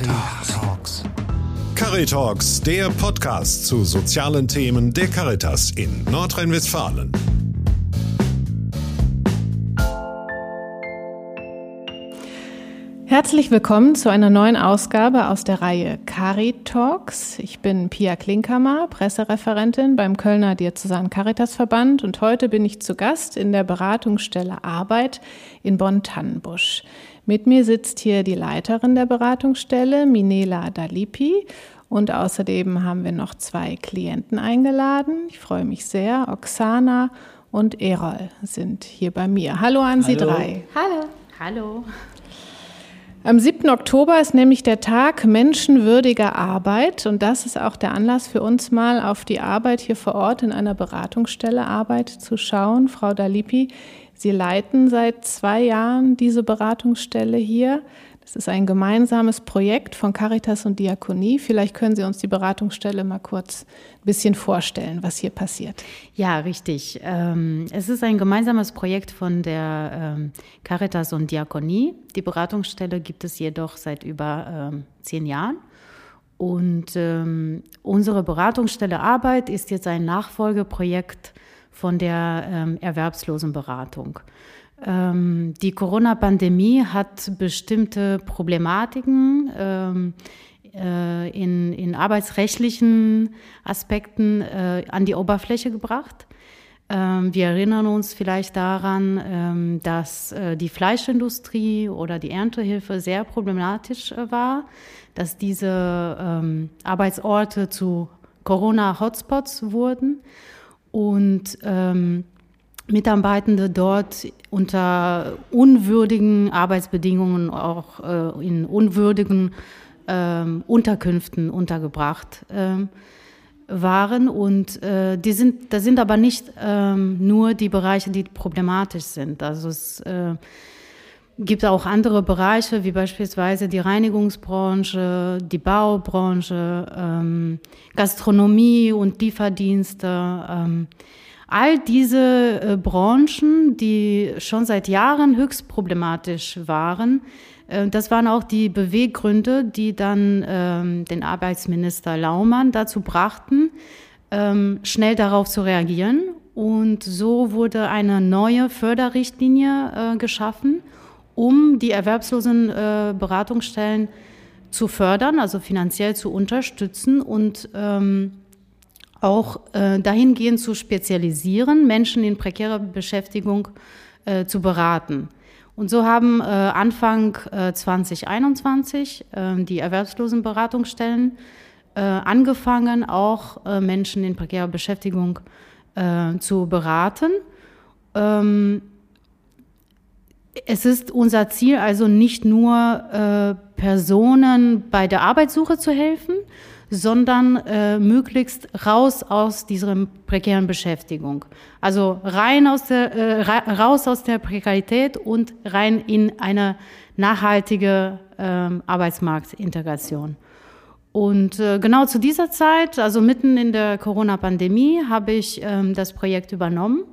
Caritalks. Caritalks, der Podcast zu sozialen Themen der Caritas in Nordrhein-Westfalen. Herzlich willkommen zu einer neuen Ausgabe aus der Reihe Cari Talks. Ich bin Pia Klinkhammer, Pressereferentin beim Kölner Diözesan Caritas Verband und heute bin ich zu Gast in der Beratungsstelle Arbeit in Bonn-Tannenbusch. Mit mir sitzt hier die Leiterin der Beratungsstelle, Minela Dalipi. Und außerdem haben wir noch zwei Klienten eingeladen. Ich freue mich sehr. Oksana und Erol sind hier bei mir. Hallo an Sie drei. Hallo. Hallo. Am 7. Oktober ist nämlich der Tag menschenwürdiger Arbeit und das ist auch der Anlass für uns mal auf die Arbeit hier vor Ort in einer Beratungsstelle Arbeit zu schauen. Frau Dalipi, Sie leiten seit zwei Jahren diese Beratungsstelle hier. Das ist ein gemeinsames Projekt von Caritas und Diakonie. Vielleicht können Sie uns die Beratungsstelle mal kurz ein bisschen vorstellen, was hier passiert. Ja, richtig. Ähm, es ist ein gemeinsames Projekt von der ähm, Caritas und Diakonie. Die Beratungsstelle gibt es jedoch seit über ähm, zehn Jahren. Und unsere Beratungsstelle Arbeit ist jetzt ein Nachfolgeprojekt von der Erwerbslosenberatung. Ähm, die Corona-Pandemie hat bestimmte Problematiken ähm, äh, in, in arbeitsrechtlichen Aspekten äh, an die Oberfläche gebracht. Ähm, wir erinnern uns vielleicht daran, ähm, dass äh, die Fleischindustrie oder die Erntehilfe sehr problematisch äh, war, dass diese ähm, Arbeitsorte zu Corona-Hotspots wurden und ähm, Mitarbeitende dort unter unwürdigen Arbeitsbedingungen, auch äh, in unwürdigen ähm, Unterkünften untergebracht ähm, waren. Und äh, die sind, da sind aber nicht ähm, nur die Bereiche, die problematisch sind. Also es äh, gibt auch andere Bereiche, wie beispielsweise die Reinigungsbranche, die Baubranche, ähm, Gastronomie und Lieferdienste. Ähm, All diese äh, Branchen, die schon seit Jahren höchst problematisch waren, äh, das waren auch die Beweggründe, die dann ähm, den Arbeitsminister Laumann dazu brachten, ähm, schnell darauf zu reagieren. Und so wurde eine neue Förderrichtlinie äh, geschaffen, um die erwerbslosen äh, Beratungsstellen zu fördern, also finanziell zu unterstützen und ähm, auch äh, dahingehend zu spezialisieren, Menschen in prekärer Beschäftigung äh, zu beraten. Und so haben äh, Anfang äh, 2021 äh, die Erwerbslosenberatungsstellen äh, angefangen, auch äh, Menschen in prekärer Beschäftigung zu beraten. Ähm, es ist unser Ziel also nicht nur äh, Personen bei der Arbeitssuche zu helfen, sondern äh, möglichst raus aus dieser prekären Beschäftigung. Also rein aus der, äh, raus aus der Prekarität und rein in eine nachhaltige äh, Arbeitsmarktintegration. Und äh, genau zu dieser Zeit, also mitten in der Corona-Pandemie, habe ich ähm, das Projekt übernommen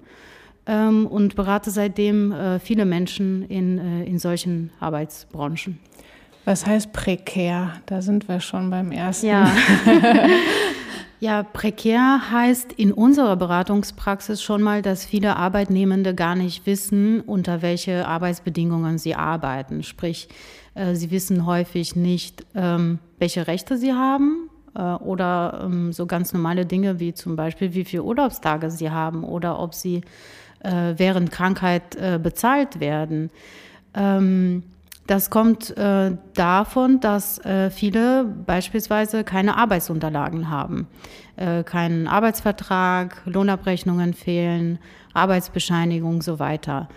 ähm, und berate seitdem äh, viele Menschen in, äh, in solchen Arbeitsbranchen. Was heißt prekär? Da sind wir schon beim ersten. Ja. ja, prekär heißt in unserer Beratungspraxis schon mal, dass viele Arbeitnehmende gar nicht wissen, unter welche Arbeitsbedingungen sie arbeiten. Sprich, äh, sie wissen häufig nicht, ähm, welche Rechte sie haben äh, oder ähm, so ganz normale Dinge wie zum Beispiel, wie viele Urlaubstage sie haben oder ob sie äh, während Krankheit bezahlt werden. Ähm, das kommt äh, davon, dass äh, viele beispielsweise keine Arbeitsunterlagen haben, äh, keinen Arbeitsvertrag, Lohnabrechnungen fehlen, Arbeitsbescheinigung so weiter.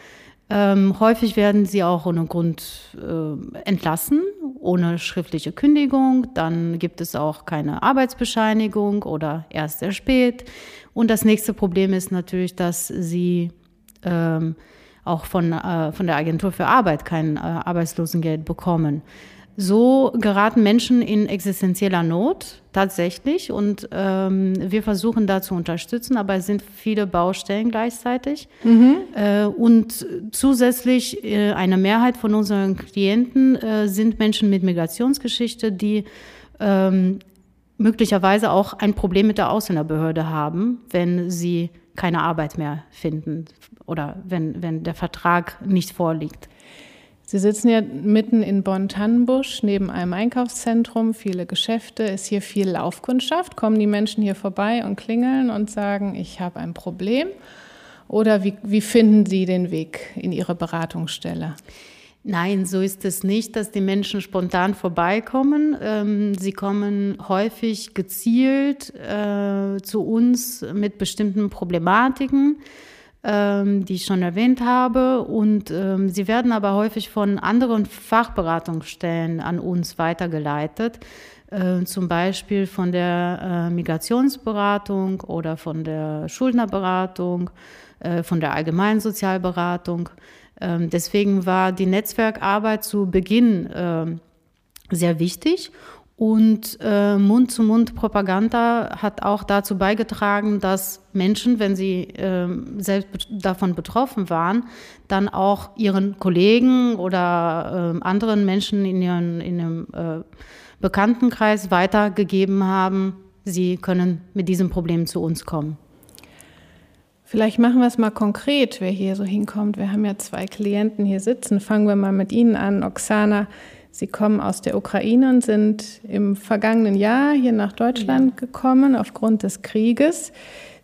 Ähm, häufig werden sie auch ohne Grund äh, entlassen, ohne schriftliche Kündigung. Dann gibt es auch keine Arbeitsbescheinigung oder erst sehr spät. Und das nächste Problem ist natürlich, dass sie ähm, auch von, äh, von der Agentur für Arbeit kein äh, Arbeitslosengeld bekommen. So geraten Menschen in existenzieller Not tatsächlich und ähm, wir versuchen da zu unterstützen, aber es sind viele Baustellen gleichzeitig. Mhm. Äh, und zusätzlich äh, eine Mehrheit von unseren Klienten äh, sind Menschen mit Migrationsgeschichte, die ähm, möglicherweise auch ein Problem mit der Ausländerbehörde haben, wenn sie keine Arbeit mehr finden oder wenn, wenn der Vertrag nicht vorliegt. Sie sitzen ja mitten in Bonn-Tannenbusch neben einem Einkaufszentrum, viele Geschäfte, ist hier viel Laufkundschaft. Kommen die Menschen hier vorbei und klingeln und sagen, ich habe ein Problem? Oder wie, wie finden Sie den Weg in Ihre Beratungsstelle? Nein, so ist es nicht, dass die Menschen spontan vorbeikommen. Ähm, sie kommen häufig gezielt äh, zu uns mit bestimmten Problematiken ähm, die ich schon erwähnt habe. Und ähm, sie werden aber häufig von anderen Fachberatungsstellen an uns weitergeleitet. Äh, zum Beispiel von der äh, Migrationsberatung oder von der Schuldnerberatung, äh, von der Allgemeinsozialberatung. Ähm, deswegen war die Netzwerkarbeit zu Beginn äh, sehr wichtig. Und äh, Mund-zu-Mund-Propaganda hat auch dazu beigetragen, dass Menschen, wenn sie äh, selbst davon betroffen waren, dann auch ihren Kollegen oder äh, anderen Menschen in ihrem in ihrem, äh, Bekanntenkreis weitergegeben haben, sie können mit diesem Problem zu uns kommen. Vielleicht machen wir es mal konkret, wer hier so hinkommt. Wir haben ja zwei Klienten hier sitzen. Fangen wir mal mit Ihnen an, Oksana. Sie kommen aus der Ukraine und sind im vergangenen Jahr hier nach Deutschland gekommen aufgrund des Krieges.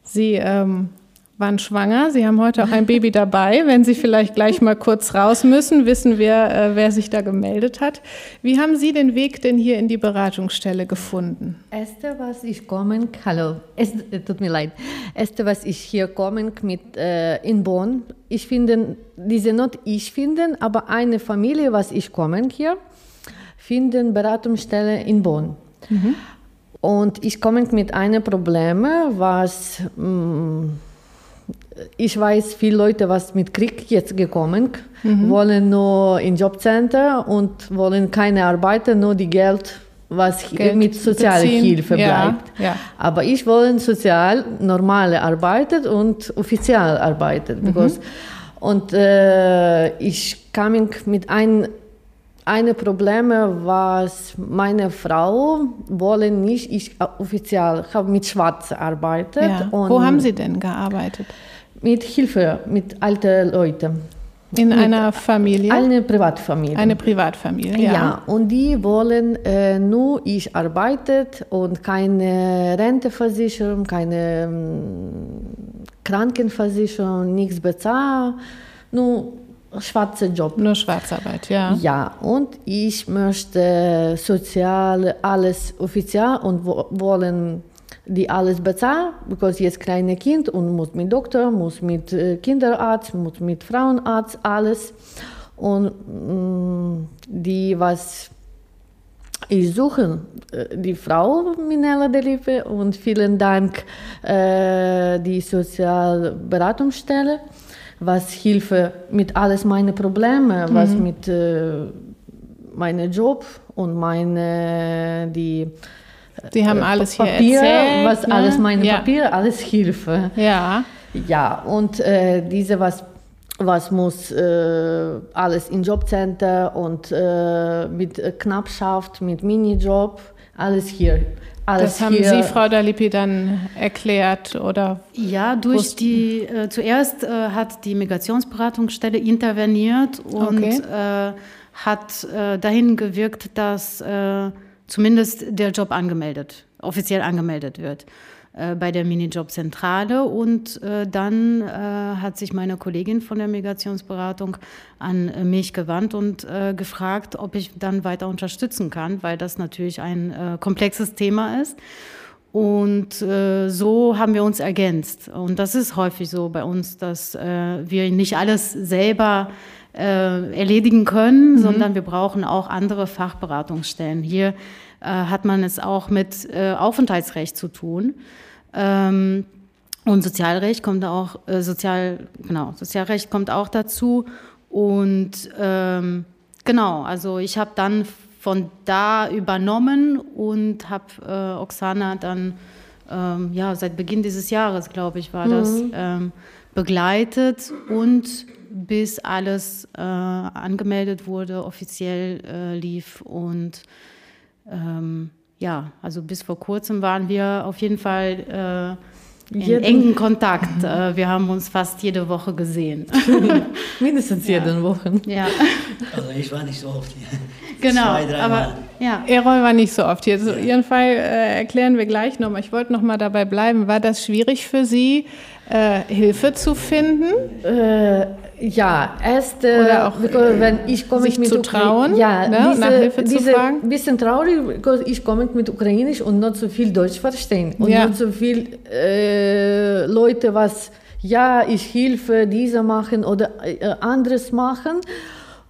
Sie ähm, waren schwanger. Sie haben heute auch ein Baby dabei. Wenn Sie vielleicht gleich mal kurz raus müssen, wissen wir, äh, wer sich da gemeldet hat. Wie haben Sie den Weg denn hier in die Beratungsstelle gefunden? Erste, was ich kommen, hallo, es tut mir leid. Erste, was ich hier kommen mit äh, in Bonn. Ich finde diese Not, ich finde, aber eine Familie, was ich kommen hier finden Beratungsstelle in Bonn. Mhm. Und ich komme mit einem Problem, was mh, mm, ich weiß, viele Leute, was mit Krieg jetzt gekommen, mhm. wollen nur in Jobcenter und wollen keine Arbeit, nur die Geld, was Geld mit Sozialhilfe bleibt. Ja. Aber ich will sozial normale Arbeit und offiziell arbeiten. Mhm. und äh, ich kam mit einem eine Probleme, was meine Frau wollen nicht, ich offiziell habe mit Schwarz gearbeitet. Ja. Wo haben Sie denn gearbeitet? Mit Hilfe, mit alten Leuten. In mit einer Familie? Eine Privatfamilie. Eine Privatfamilie, ja. Ja, und die wollen äh, nur, ich arbeitet und keine Renteversicherung, keine ähm, Krankenversicherung, nichts bezahlt, nur schwarzer Job. Nur Schwarzarbeit, ja. Ja, und ich möchte sozial alles offiziell und wollen die alles bezahlen, weil jetzt kleine Kind und muss mit Doktor, muss mit äh, Kinderarzt, muss mit Frauenarzt, alles. Und mh, mm, die, was ich suche, äh, die Frau Minella Delive und vielen Dank äh, die Sozialberatungsstelle was Hilfe mit alles meine Probleme, mhm. was mit äh, meinem Job und meine die Sie haben äh, alles Papier, hier erzählt, was ne? alles meine ja. Papiere, alles Hilfe. Ja. Ja, und äh, diese was was muss äh, alles in Jobcenter und äh, mit Knappschaft, mit Minijob, alles hier. Alles das haben Sie, Frau Dalipi, dann erklärt oder? Ja, durch wussten? die, äh, zuerst äh, hat die Migrationsberatungsstelle interveniert und okay. äh, hat äh, dahin gewirkt, dass äh, zumindest der Job angemeldet, offiziell angemeldet wird. Äh, bei der Minijobzentrale und äh, dann äh, hat sich meine Kollegin von der Migrationsberatung an äh, mich gewandt und äh, gefragt, ob ich dann weiter unterstützen kann, weil das natürlich ein äh, komplexes Thema ist. Und so haben wir uns ergänzt. Und das ist häufig so bei uns, dass wir nicht alles selber erledigen können, mhm. sondern wir brauchen auch andere Fachberatungsstellen. Hier hat man es auch mit Aufenthaltsrecht zu tun. Ähm, und Sozialrecht kommt auch, äh, Sozial, genau, Sozialrecht kommt auch dazu. Und ähm, genau, also ich habe dann von da übernommen und habe äh, Oksana dann ähm, ja seit Beginn dieses Jahres, glaube ich, war das Mhm. ähm, begleitet und bis alles äh, angemeldet wurde, offiziell äh, lief und ähm, ja, also bis vor kurzem waren wir auf jeden Fall äh, in Jeden- engen Kontakt. Äh, wir haben uns fast jede Woche gesehen. Mindestens jeden Wochen. ja, Also ich war nicht so oft hier. genau. Zwei, drei aber Mal. ja, Errol war nicht so oft hier. So, Ihren Fall äh, erklären wir gleich nochmal. Ich wollte nochmal dabei bleiben. War das schwierig für Sie, äh, Hilfe zu finden? Äh, ja, erst äh, Oder auch, because wenn ich komme sich mit zu Ukra- trauen, ja, ne, diese, nach Hilfe zu diese fragen? bisschen traurig, because ich komme mit Ukrainisch und nicht so viel Deutsch verstehen und Ja. nicht so viel äh, Leute was ja ich helfe diese machen oder äh, anderes machen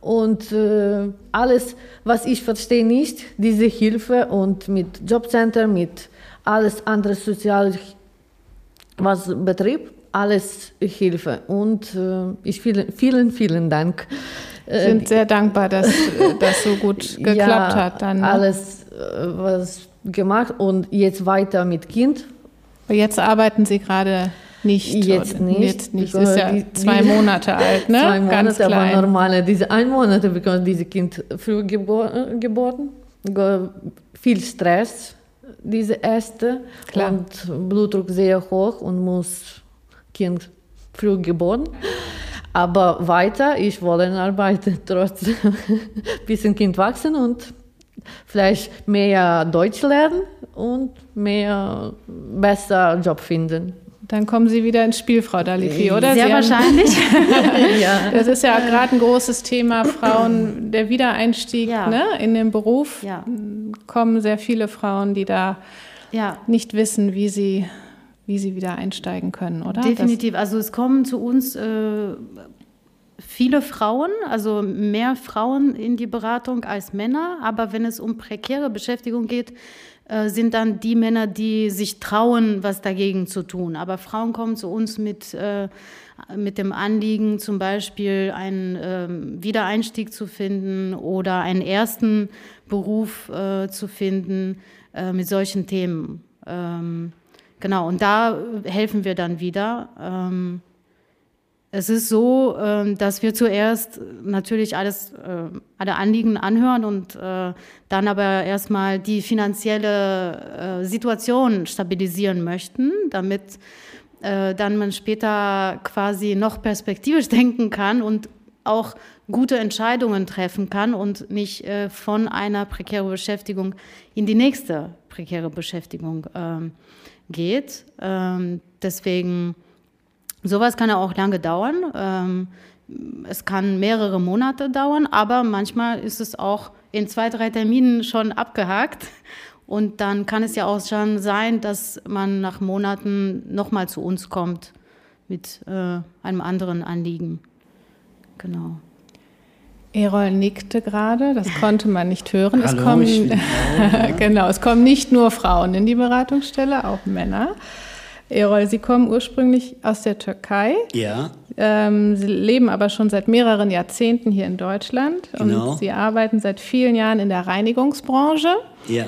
und äh, alles was ich verstehe nicht diese Hilfe und mit Jobcenter mit alles andere sozial was betrifft, alles Hilfe. Und äh, ich vielen, vielen, vielen Dank. Wir sind sehr dankbar, dass äh, das so gut geklappt ja, hat. Dann, ne? Alles äh, was gemacht und jetzt weiter mit Kind. Aber Jetzt arbeiten Sie gerade nicht. Jetzt nicht, Jetzt nicht. Ist ja die- zwei Monate alt, ne? Zwei Monate, Ganz aber klein. normale, diese ein Monat bekommt dieses Kind früh gebor äh, geboren. Ge viel Stress, diese erste. Klar. Und Blutdruck sehr hoch und muss Kind früh geboren. Aber weiter, ich wollte arbeiten, trotzdem bisschen Kind wachsen und vielleicht mehr Deutsch lernen und mehr besser Job finden. Dann kommen Sie wieder ins Spiel, Frau Dalifi, oder? sehr Sie wahrscheinlich. ja. Das ist ja gerade ein großes Thema, Frauen, der Wiedereinstieg Ja. ne, in den Beruf. Ja. Kommen sehr viele Frauen, die da nicht wissen, wie sie, wie sie wieder einsteigen können, oder? Definitiv. Also es kommen zu uns äh, viele Frauen, also mehr Frauen in die Beratung als Männer. Aber wenn es um prekäre Beschäftigung geht, äh, sind dann die Männer, die sich trauen, was dagegen zu tun. Aber Frauen kommen zu uns mit, äh, mit dem Anliegen, zum Beispiel einen ähm, Wiedereinstieg zu finden oder einen ersten Beruf äh, zu finden äh, mit solchen Themen. Ähm, genau, und da helfen wir dann wieder. Ähm, es ist so, ähm, dass wir zuerst natürlich alles, äh, alle Anliegen anhören und äh, dann aber erstmal die finanzielle äh, Situation stabilisieren möchten, damit äh, dann man später quasi noch perspektivisch denken kann und auch gute Entscheidungen treffen kann und nicht äh, von einer prekären Beschäftigung in die nächste prekäre Beschäftigung ähm, geht. Ähm, deswegen Sowas kann ja auch lange dauern. Ähm, es kann mehrere Monate dauern, aber manchmal ist es auch in zwei, drei Terminen schon abgehakt. Und dann kann es ja auch schon sein, dass man nach Monaten nochmal zu uns kommt mit äh, einem anderen Anliegen. Genau. Erol nickte gerade, das konnte man nicht hören. es Hallo, kommen, ich bin genau, es kommen nicht nur Frauen in die Beratungsstelle, auch Männer. Erol, Sie kommen ursprünglich aus der Türkei. Ja, Ähm, Sie leben aber schon seit mehreren Jahrzehnten hier in Deutschland Genau. und Sie arbeiten seit vielen Jahren in der Reinigungsbranche. ja.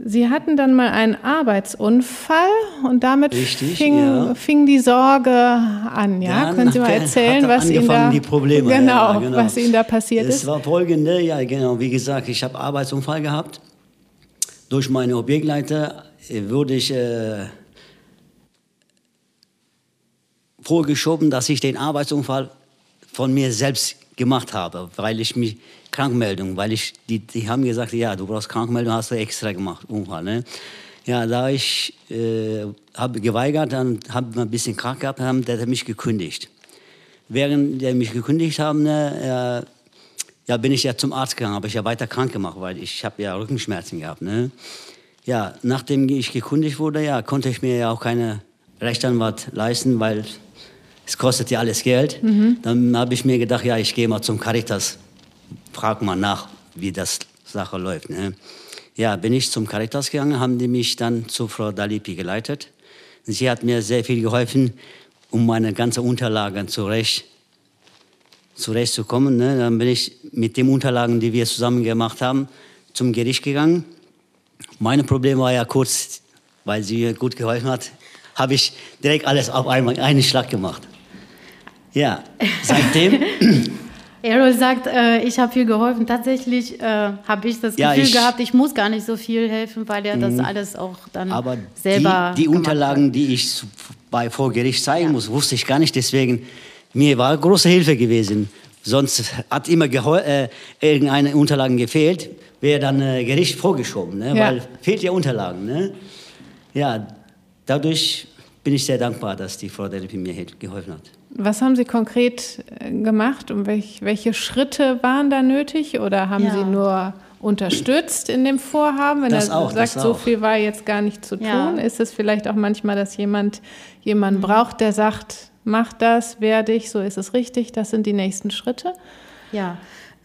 Sie hatten dann mal einen Arbeitsunfall und damit Richtig, fing, ja. fing die Sorge an. Ja, Dann können Sie mal erzählen, was Ihnen da die Probleme, genau, ja, genau. was Ihnen da passiert es ist? war folgende, ja genau, wie gesagt, ich habe Arbeitsunfall gehabt. Durch meine Objektleiter äh, wurde ich äh, vorgeschoben, dass ich den Arbeitsunfall von mir selbst gemacht habe, weil ich mich Krankmeldung, weil ich die, die haben gesagt, ja, du brauchst Krankmeldung, hast du extra gemacht, Unfall, ne? Ja, da ich äh, habe geweigert, dann habe ein bisschen krank gehabt, haben, der hat mich gekündigt. Während der mich gekündigt haben, ne, äh, ja, bin ich ja zum Arzt gegangen, habe ich ja weiter krank gemacht, weil ich habe ja Rückenschmerzen gehabt. Ne? Ja, nachdem ich gekündigt wurde, ja, konnte ich mir ja auch keine Rechtsanwalt leisten, weil es kostet ja alles Geld. Dann habe ich mir gedacht, ja, ich gehe mal zum Caritas, frag mal nach, wie das Sache läuft. Ne? Ja, bin ich zum Caritas gegangen, haben die mich dann zu Frau Dalipi geleitet. Sie hat mir sehr viel geholfen, um meine ganzen Unterlagen zurecht zurechtzukommen. Ne? Dann bin ich mit den Unterlagen, die wir zusammen gemacht haben, zum Gericht gegangen. Mein Problem war ja kurz, weil sie mir gut geholfen hat, habe ich direkt alles auf einmal einen Schlag gemacht. Ja, seitdem. Errol sagt, äh, ich habe viel geholfen. Tatsächlich äh, habe ich das Ja, Gefühl ich- gehabt, ich muss gar nicht so viel helfen, weil er das alles auch dann Aber selber die, die Unterlagen, die ich bei vor Gericht zeigen muss, wusste ich gar nicht. Deswegen mir war große Hilfe gewesen. Sonst hat immer äh, irgendeine Unterlagen gefehlt, wäre dann äh, Gericht vorgeschoben, ne? Ja. weil fehlt ja Unterlagen. Ne? Ja, dadurch bin ich sehr dankbar, dass die Frau Delipi mir geholfen hat. Was haben Sie konkret äh, gemacht und welch, welche Schritte waren da nötig? Oder haben Ja. Sie nur unterstützt in dem Vorhaben? Wenn Das er auch, sagt, so viel war jetzt gar nicht zu tun, Ja. ist es vielleicht auch manchmal, dass jemand jemanden Mhm. braucht, der sagt, mach das, werde ich, so ist es richtig, das sind die nächsten Schritte? Ja,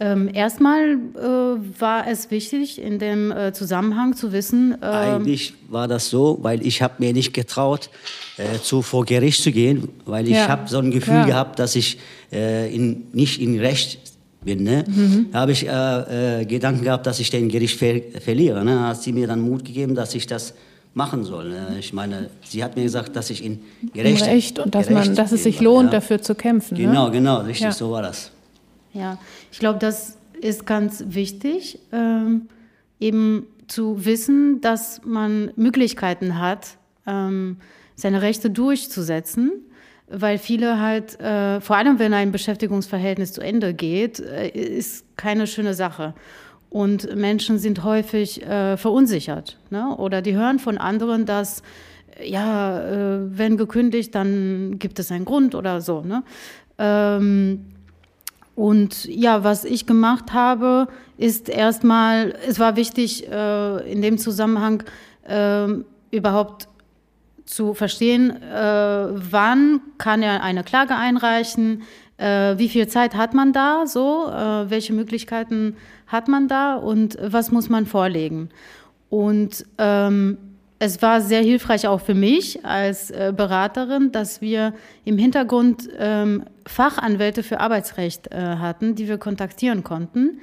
ähm, erstmal äh, war es wichtig, in dem äh, Zusammenhang zu wissen, äh, Eigentlich war das so, weil ich habe mir nicht getraut, äh, zu vor Gericht zu gehen, weil ich Ja, habe so ein Gefühl klar. gehabt, dass ich äh, in, nicht in Recht bin. Ne? Mhm. Da habe ich äh, Gedanken gehabt, dass ich den Gericht ver verliere. Ne? Da hat sie mir dann Mut gegeben, dass ich das machen soll. Ne? Ich meine, sie hat mir gesagt, dass ich in Gerecht, Im Recht und dass, man, dass es sich lohnt, ja. dafür zu kämpfen. Genau, ne? genau, richtig, Ja. so war das. Ja, ich glaube, das ist ganz wichtig, ähm, eben zu wissen, dass man Möglichkeiten hat, ähm, seine Rechte durchzusetzen, weil viele halt, äh, vor allem wenn ein Beschäftigungsverhältnis zu Ende geht, äh, ist keine schöne Sache. Und Menschen sind häufig äh, verunsichert ne? oder die hören von anderen, dass ja, äh, wenn gekündigt, dann gibt es einen Grund oder so. Ne? Ähm, und ja, was ich gemacht habe, ist erstmal, es war wichtig, äh, in dem Zusammenhang ähm, überhaupt zu verstehen, äh, wann kann er eine Klage einreichen, äh, wie viel Zeit hat man da, so, äh, welche Möglichkeiten hat man da und was muss man vorlegen. Und ähm, es war sehr hilfreich auch für mich als äh, Beraterin, dass wir im Hintergrund ähm, Fachanwälte für Arbeitsrecht äh, hatten, die wir kontaktieren konnten,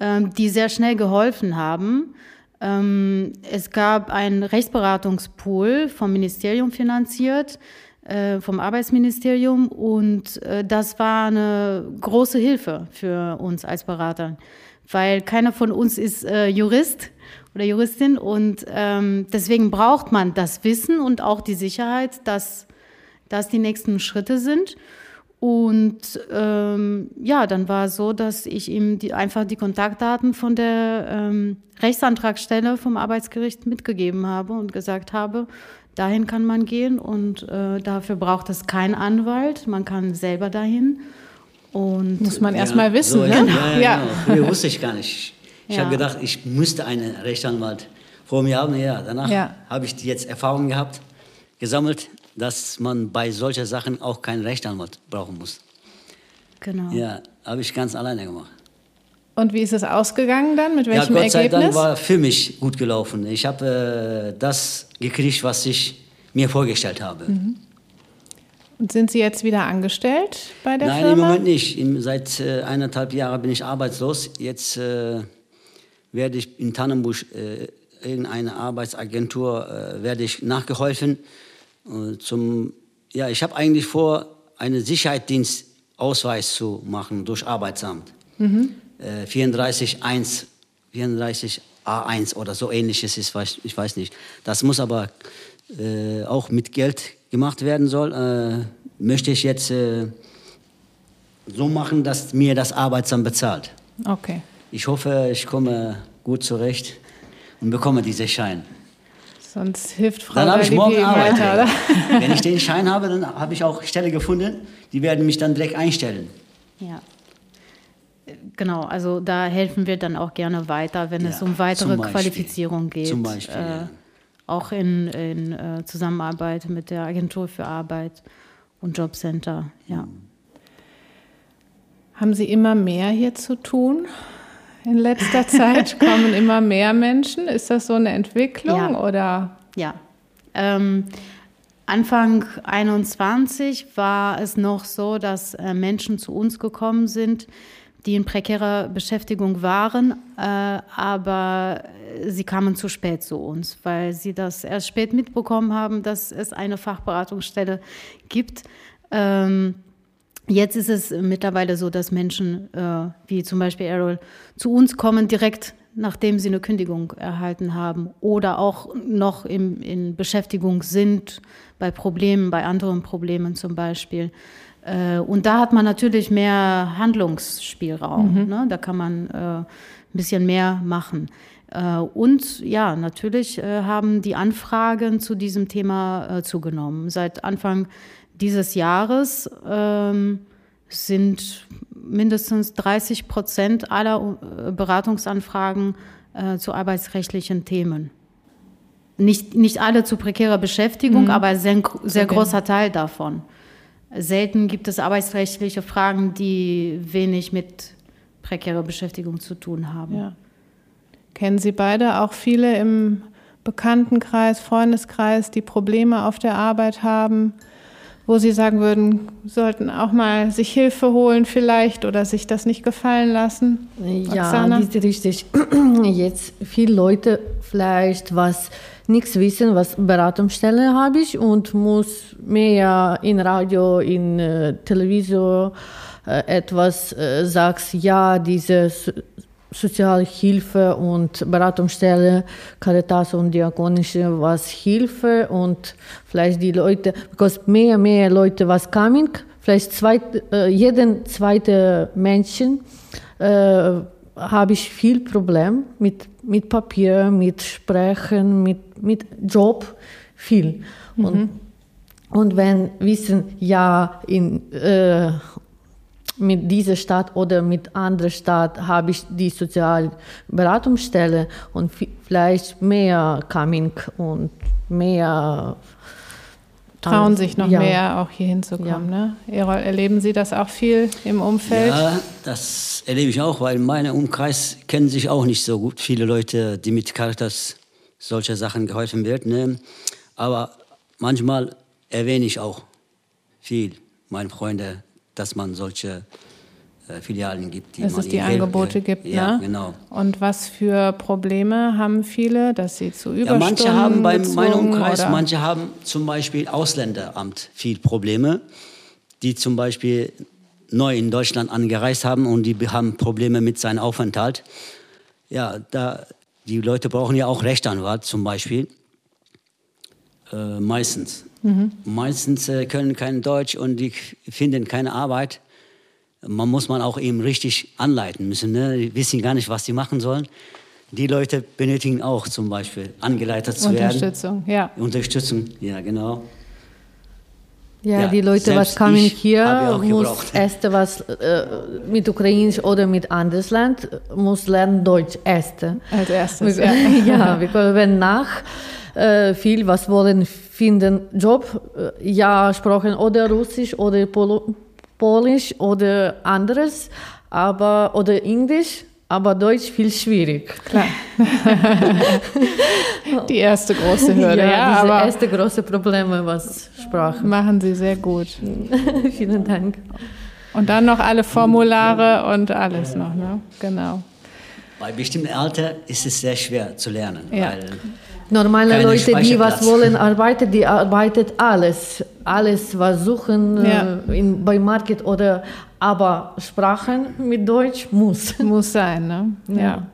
ähm, die sehr schnell geholfen haben. Ähm, es gab einen Rechtsberatungspool vom Ministerium finanziert, äh, vom Arbeitsministerium und äh, das war eine große Hilfe für uns als Berater, weil keiner von uns ist äh, Jurist oder Juristin und ähm, deswegen braucht man das Wissen und auch die Sicherheit, dass das die nächsten Schritte sind. Und ähm, ja, dann war es so, dass ich ihm die, einfach die Kontaktdaten von der ähm, Rechtsantragstelle vom Arbeitsgericht mitgegeben habe und gesagt habe, dahin kann man gehen und äh, dafür braucht es keinen Anwalt, man kann selber dahin. Und Muss man Ja, erst mal wissen, so, ne? Ja, ja, Ja. Genau. Früher wusste ich gar nicht. Ich Ja. habe gedacht, ich müsste einen Rechtsanwalt vor mir haben. Ja, danach Ja. habe ich jetzt Erfahrung gehabt, gesammelt, dass man bei solchen Sachen auch keinen Rechtsanwalt brauchen muss. genau. Ja, habe ich ganz alleine gemacht. Und wie ist es ausgegangen dann? Mit welchem ja, Gott sei Ergebnis? Dank war für mich gut gelaufen. Ich habe äh, das gekriegt, was ich mir vorgestellt habe. Mhm. Und sind Sie jetzt wieder angestellt bei der Nein, Firma? im Moment nicht. Seit äh, eineinhalb Jahren bin ich arbeitslos. Jetzt äh, werde ich in Tannenbusch äh, irgendeine Arbeitsagentur äh, werde ich nachgeholfen. Äh, zum, ja, ich habe eigentlich vor, einen Sicherheitsdienstausweis zu machen durch Arbeitsamt. Äh, 34.1, 34a1 oder so ähnliches ist, weiß- ich weiß nicht. Das muss aber äh, auch mit Geld gemacht werden soll. Äh, möchte ich jetzt äh, so machen, dass mir das Arbeitsamt bezahlt. Okay. Ich hoffe, ich komme gut zurecht und bekomme diesen Schein. Sonst hilft Frau Dann habe ich morgen Arbeit. weiter, oder? Wenn ich den Schein habe, dann habe ich auch Stelle gefunden. Die werden mich dann direkt einstellen. Ja. Genau, also da helfen wir dann auch gerne weiter, wenn es Ja, um weitere. Qualifizierung geht. Zum Beispiel, ja. Auch in, in äh, Zusammenarbeit mit der Agentur für Arbeit und Jobcenter. Ja. Haben Sie immer mehr hier zu tun? In letzter Zeit kommen immer mehr Menschen. Ist das so eine Entwicklung Ja. oder? Ja. Ähm, Anfang 21 war es noch so, dass äh, Menschen zu uns gekommen sind, die in prekärer Beschäftigung waren, äh, aber sie kamen zu spät zu uns, weil sie das erst spät mitbekommen haben, dass es eine Fachberatungsstelle gibt. Ähm, jetzt ist es mittlerweile so, dass Menschen äh, wie zum Beispiel Errol zu uns kommen direkt nachdem sie eine Kündigung erhalten haben oder auch noch im, in Beschäftigung sind bei Problemen, bei anderen Problemen zum Beispiel. Äh, und da hat man natürlich mehr Handlungsspielraum. Mhm. Ne? Da kann man äh, ein bisschen mehr machen. Äh, und ja, natürlich haben die Anfragen zu diesem Thema zugenommen. Seit Anfang dieses Jahres ähm, sind mindestens 30 Prozent aller Beratungsanfragen zu arbeitsrechtlichen Themen. Nicht, nicht alle zu prekärer Beschäftigung, mhm. aber ein sehr, sehr okay. großer Teil davon. Selten gibt es arbeitsrechtliche Fragen, die wenig mit prekärer Beschäftigung zu tun haben. Ja. Kennen Sie beide auch viele im Bekanntenkreis, Freundeskreis, die Probleme auf der Arbeit haben, wo Sie sagen würden, sollten auch mal sich Hilfe holen vielleicht oder sich das nicht gefallen lassen? Ja, Oksana? das ist richtig. Jetzt viele Leute vielleicht was nichts wissen, was Beratungsstelle habe ich und muss mehr in Radio, in äh, Television äh, etwas äh, sagst, ja, diese Sozialhilfe und Beratungsstelle, Caritas und Diakonische, was Hilfe und vielleicht die Leute, because mehr, mehr Leute was coming, vielleicht zweit, äh, jeden zweite Menschen äh, habe ich viel Problem mit, mit Papier, mit Sprechen, mit, mit Job, viel. Mhm. Und, und wenn wissen, ja, in, äh, mit dieser Stadt oder mit anderer Stadt habe ich die Sozialberatungsstelle und vielleicht mehr Coming und mehr trauen sich noch ja. mehr, auch hier hinzukommen. Ja. Ne? Erol, erleben Sie das auch viel im Umfeld? Ja, das erlebe ich auch, weil in meinem Umkreis kennen sich auch nicht so gut viele Leute, die mit Caritas solcher Sachen geholfen wird. Ne? Aber manchmal erwähne ich auch viel, meine Freunde, dass man solche äh, Filialen gibt. Die dass es die Angebote gibt, ne? Ja, genau. Und was für Probleme haben viele, dass sie zu Überstunden ja, Manche haben bei meinem Umkreis, oder? manche haben zum Beispiel Ausländeramt viel Probleme, die zum Beispiel neu in Deutschland angereist haben und die haben Probleme mit seinem Aufenthalt. Ja, da, die Leute brauchen ja auch Rechtsanwalt zum Beispiel. Äh, meistens. Mhm. Meistens äh, können kein Deutsch und die finden keine Arbeit man muss man auch eben richtig anleiten müssen. Ne? Die wissen gar nicht, was sie machen sollen. Die Leute benötigen auch zum Beispiel angeleitet zu Unterstützung, werden. Unterstützung, ja. Unterstützung, ja, genau. Ja, ja, die Leute, was kommen hier, muss erst was äh, mit Ukrainisch oder mit anderes Land, muss lernen Deutsch erst. Als erstes, ja. ja, wir wenn nach äh, viel was wollen finden, Job, äh, ja, sprechen oder Russisch oder Polo Polisch oder anderes, aber oder Englisch, aber Deutsch viel schwierig. Klar. Die erste große Hürde, ja. ja aber erste große Probleme, was Sprache. Machen Sie sehr gut. Vielen Dank. Und dann noch alle Formulare und alles noch, ne? Genau. Bei bestimmten Alter ist es sehr schwer zu lernen, ja. weil Normale Leute, die was wollen, arbeiten, die arbeitet alles. Alles, was suchen ja. äh, in, bei Market oder aber Sprachen mit Deutsch muss. Muss sein, ne? Ja. ja.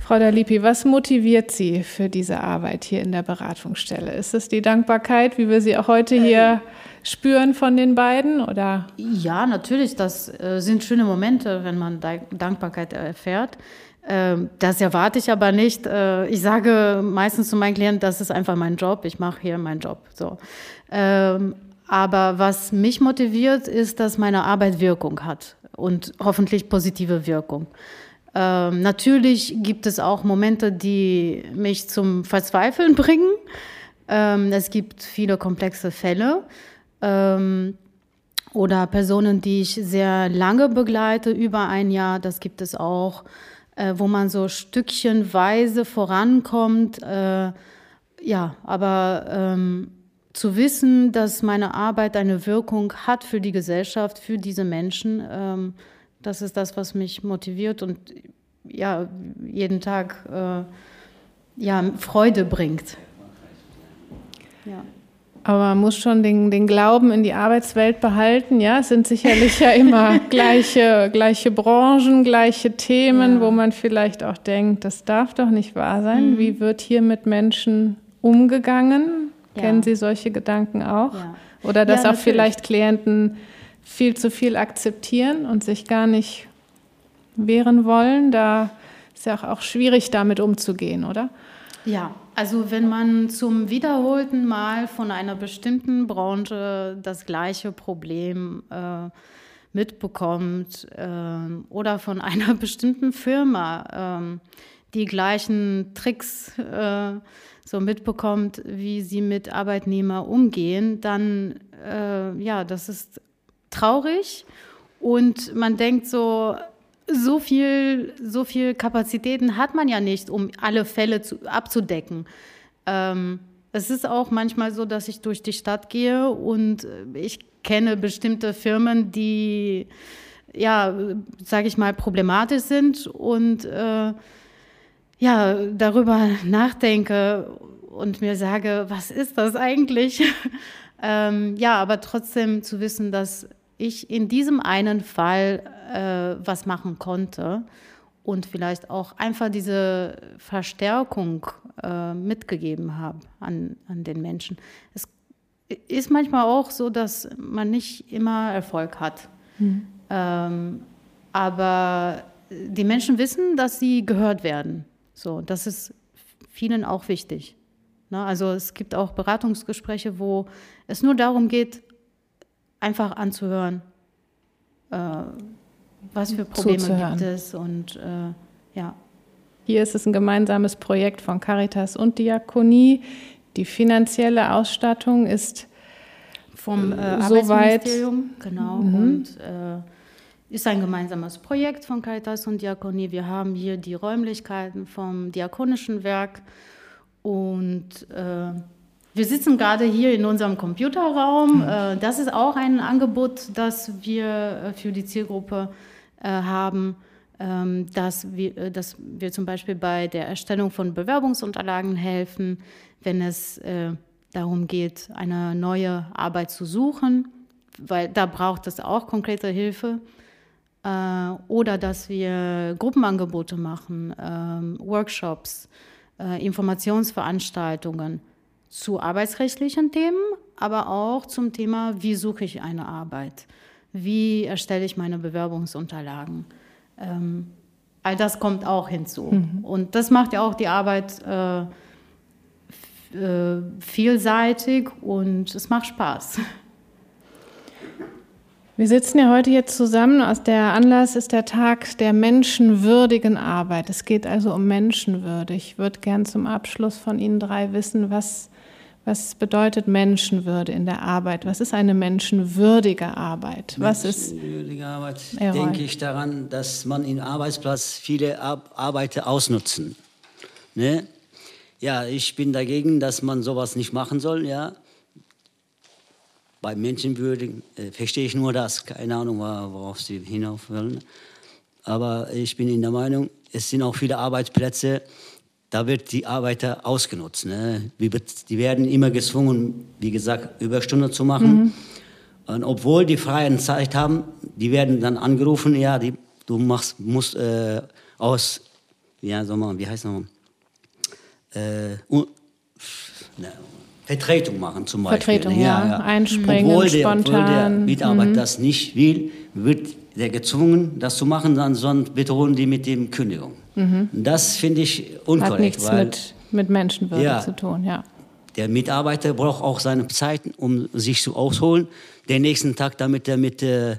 Frau Dalipi, was motiviert Sie für diese Arbeit hier in der Beratungsstelle? Ist es die Dankbarkeit, wie wir sie auch heute hier äh, spüren von den beiden? Oder? Ja, natürlich. Das äh, sind schöne Momente, wenn man Dankbarkeit erfährt. Ähm, das erwarte ich aber nicht. Äh, ich sage meistens zu meinen Klienten, das ist einfach mein Job. Ich mache hier meinen Job. So. Ähm, aber was mich motiviert, ist, dass meine Arbeit Wirkung hat und hoffentlich positive Wirkung. Ähm, natürlich gibt es auch Momente, die mich zum Verzweifeln bringen. es gibt viele komplexe Fälle oder Personen, die ich sehr lange begleite, über ein Jahr. Das gibt es auch äh, wo man so stückchenweise vorankommt. Äh, ja, aber ähm, zu wissen, dass meine Arbeit eine Wirkung hat für die Gesellschaft, für diese Menschen, ähm, Das ist das, was mich motiviert und ja, jeden Tag äh, ja, Freude bringt. Ja. Aber man muss schon den, den Glauben in die Arbeitswelt behalten. Ja, es sind sicherlich ja immer gleiche, gleiche Branchen, gleiche Themen, ja. wo man vielleicht auch denkt, das darf doch nicht wahr sein. Mhm. Wie wird hier mit Menschen umgegangen? Ja. Kennen Sie solche Gedanken auch? Ja. Oder dass auch vielleicht Klienten viel zu viel akzeptieren und sich gar nicht wehren wollen? Da ist ja auch schwierig, damit umzugehen, oder? Ja, also wenn man zum wiederholten Mal von einer bestimmten Branche das gleiche Problem äh, mitbekommt äh, oder von einer bestimmten Firma äh, die gleichen Tricks äh, so mitbekommt, wie sie mit Arbeitnehmern umgehen, dann äh, ja, das ist traurig. Und man denkt so, so viel, so viel Kapazitäten hat man ja nicht, um alle Fälle zu, abzudecken. Ähm, es ist auch manchmal so, dass ich durch die Stadt gehe und ich kenne bestimmte Firmen, die, ja, sage ich mal, problematisch sind und äh, ja, darüber nachdenke und mir sage, was ist das eigentlich? ähm, ja, aber trotzdem zu wissen, dass ich in diesem einen Fall äh, was machen konnte und vielleicht auch einfach diese Verstärkung äh, mitgegeben habe an, an den Menschen. Es ist manchmal auch so, dass man nicht immer Erfolg hat. Mhm. Ähm, aber die Menschen wissen, dass sie gehört werden. So, das ist vielen auch wichtig. Ne? Also es gibt auch Beratungsgespräche, wo es nur darum geht, einfach anzuhören, äh, was für Probleme Zuzuhören. gibt es und äh, ja. Hier ist es ein gemeinsames Projekt von Caritas und Diakonie. Die finanzielle Ausstattung ist vom äh, Arbeitsministerium, genau, mhm. und äh, ist ein gemeinsames Projekt von Caritas und Diakonie. Wir haben hier die Räumlichkeiten vom Diakonischen Werk und äh, wir sitzen gerade hier in unserem Computerraum. Mhm. Äh, das ist auch ein Angebot, das wir äh, für die Zielgruppe äh, haben, ähm, dass wir, dass wir zum Beispiel bei der Erstellung von Bewerbungsunterlagen helfen, wenn es darum geht, eine neue Arbeit zu suchen, weil da braucht es auch konkrete Hilfe. Oder dass wir Gruppenangebote machen, ähm, Workshops, Informationsveranstaltungen zu arbeitsrechtlichen Themen, aber auch zum Thema, wie suche ich eine Arbeit, wie erstelle ich meine Bewerbungsunterlagen. Ähm, all das kommt auch hinzu. Mhm. Und das macht ja auch die Arbeit äh, äh, vielseitig und es macht Spaß. Wir sitzen ja heute hier zusammen. Aus der Anlass ist der Tag der menschenwürdigen Arbeit. Es geht also um Menschenwürde. Ich würde gern zum Abschluss von Ihnen drei wissen, was was bedeutet Menschenwürde in der Arbeit? Was ist eine menschenwürdige Arbeit? Was menschenwürdige Arbeit denke ich daran, dass man im Arbeitsplatz viele Arbeiter ausnutzen. Ne? Ja, ich bin dagegen, dass man sowas nicht machen soll. Ja, bei Menschenwürdigen äh, verstehe ich nur das. Keine Ahnung, worauf Sie hinauf wollen. Aber ich bin in der Meinung, es sind auch viele Arbeitsplätze, da wird die Arbeiter ausgenutzt. Ne? Die werden immer gezwungen, wie gesagt, Überstunden zu machen. Mhm. Und obwohl die freien Zeit haben, die werden dann angerufen, ja, die, du machst, musst äh, aus, ja, sag mal, wie heißt das äh, uh, ne, Vertretung machen zum Beispiel. Vertretung, ja, ja. einspringen, obwohl der, spontan. Obwohl der Mitarbeiter mhm. das nicht will, wird der gezwungen, das zu machen, dann sonst bedrohen die mit dem Kündigung. Mhm. Das finde ich unkorrekt. Hat nichts weil, mit, mit Menschenwürde ja, zu tun, ja. Der Mitarbeiter braucht auch seine Zeit, um sich zu ausholen, den nächsten Tag, damit er mit äh,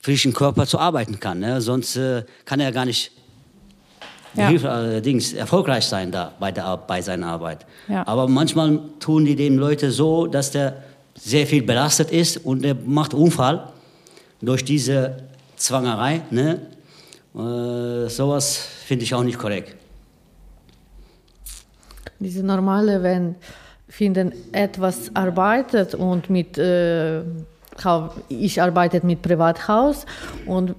frischem Körper zu arbeiten kann. Ne? Sonst äh, kann er gar nicht ja. allerdings erfolgreich sein da bei, der, bei seiner Arbeit. Ja. Aber manchmal tun die den Leute so, dass der sehr viel belastet ist und er macht Unfall durch diese Zwangerei. Ne? Äh, sowas finde ich auch nicht korrekt. Diese normale, wenn finden etwas arbeitet und mit äh, ich arbeite mit Privathaus und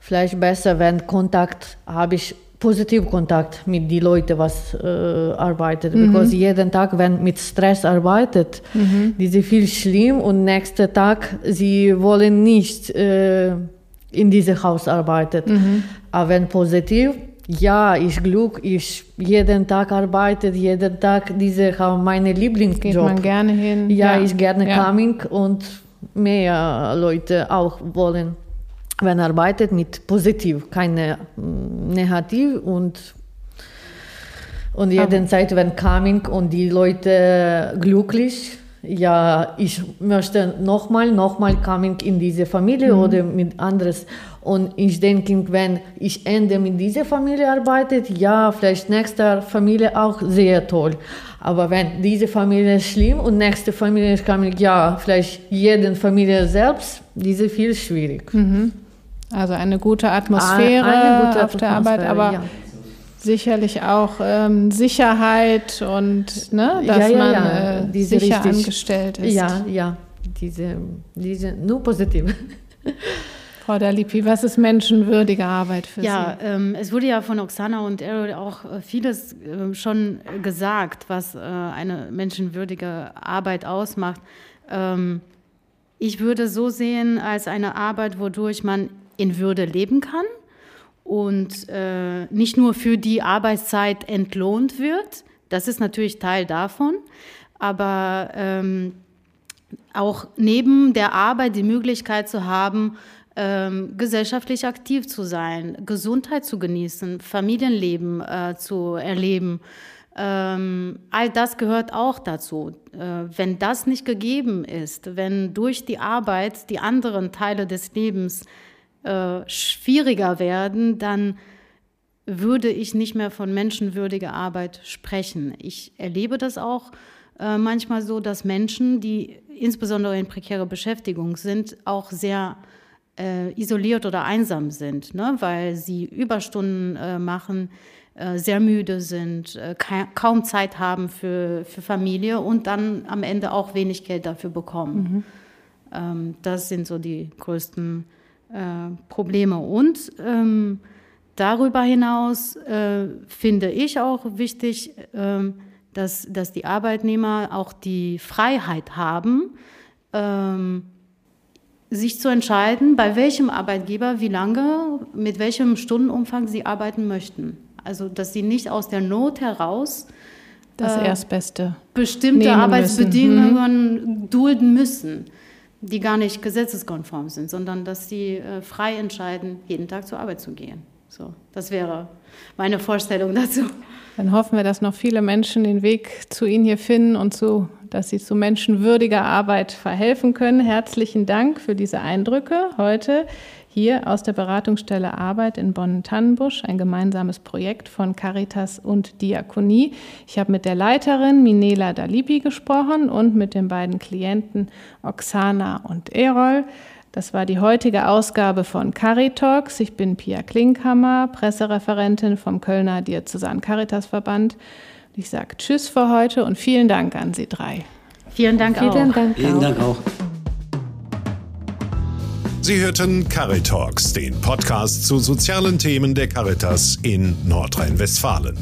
vielleicht besser, wenn Kontakt habe ich positiv Kontakt mit den Leuten, was äh, arbeitet. Mhm. Because jeden Tag, wenn mit Stress arbeitet, mhm. die sind viel schlimm und nächsten Tag sie wollen nicht äh, in diesem Haus arbeiten. Mhm. Aber wenn positiv, ja, ich Glück, ich jeden Tag arbeite, jeden Tag diese meine Lieblingsjob. Geht man gerne hin. Ja, ja. ich gerne ja. coming und mehr Leute auch wollen wenn arbeitet mit positiv, keine mm, negativ und und jeden Zeit, wenn coming und die Leute glücklich, ja, ich möchte nochmal, nochmal coming in diese Familie mhm. oder mit anderes. Und ich denke, wenn ich ende mit dieser Familie arbeitet, ja, vielleicht nächste Familie auch sehr toll. Aber wenn diese Familie ist schlimm und nächste Familie ist coming, ja, vielleicht jede Familie selbst, diese viel schwierig. Mhm. Also eine gute Atmosphäre eine gute auf der Arbeit, aber ja. Sicherlich auch ähm, Sicherheit und ne, dass ja, ja, man äh, sicher richtig. angestellt ist. Ja, ja, diese, diese nur positiv. Frau Dalipi, was ist menschenwürdige Arbeit für ja, Sie? Ja, ähm, es wurde ja von Oksana und Errol auch äh, vieles äh, schon gesagt, was äh, eine menschenwürdige Arbeit ausmacht. Ähm, ich würde so sehen als eine Arbeit, wodurch man in Würde leben kann und äh, nicht nur für die Arbeitszeit entlohnt wird. Das ist natürlich Teil davon, aber ähm, auch neben der Arbeit die Möglichkeit zu haben, ähm, gesellschaftlich aktiv zu sein, Gesundheit zu genießen, Familienleben äh, zu erleben. Ähm, all das gehört auch dazu. Äh, wenn das nicht gegeben ist, wenn durch die Arbeit die anderen Teile des Lebens äh, schwieriger werden, dann würde ich nicht mehr von menschenwürdiger Arbeit sprechen. Ich erlebe das auch äh, manchmal so, dass Menschen, die insbesondere in prekärer Beschäftigung sind, auch sehr äh, isoliert oder einsam sind, ne? weil sie Überstunden äh, machen, äh, sehr müde sind, ka kaum Zeit haben für, für Familie und dann am Ende auch wenig Geld dafür bekommen. Mhm. Ähm, das sind so die größten äh, Probleme. Und ähm, darüber hinaus äh, finde ich auch wichtig, äh, dass, dass die Arbeitnehmer auch die Freiheit haben, ähm, sich zu entscheiden, bei welchem Arbeitgeber, wie lange, mit welchem Stundenumfang sie arbeiten möchten. Also, dass sie nicht aus der Not heraus das äh, Erstbeste bestimmte Arbeitsbedingungen müssen. Mhm. dulden müssen die gar nicht gesetzeskonform sind, sondern dass sie äh, frei entscheiden, jeden Tag zur Arbeit zu gehen. So, das wäre meine Vorstellung dazu. Dann hoffen wir, dass noch viele Menschen den Weg zu Ihnen hier finden und zu, dass Sie zu menschenwürdiger Arbeit verhelfen können. Herzlichen Dank für diese Eindrücke heute hier aus der Beratungsstelle Arbeit in Bonn-Tannenbusch, ein gemeinsames Projekt von Caritas und Diakonie. Ich habe mit der Leiterin Minela Dalibi gesprochen und mit den beiden Klienten Oksana und Erol. Das war die heutige Ausgabe von Caritalks. Ich bin Pia Klinkhammer, Pressereferentin vom Kölner Diözesan Caritas Verband. Ich sage Tschüss für heute und vielen Dank an Sie drei. Vielen Dank vielen auch. Dank vielen auch. Dank auch. Sie hörten Caritalks, den Podcast zu sozialen Themen der Caritas in Nordrhein-Westfalen.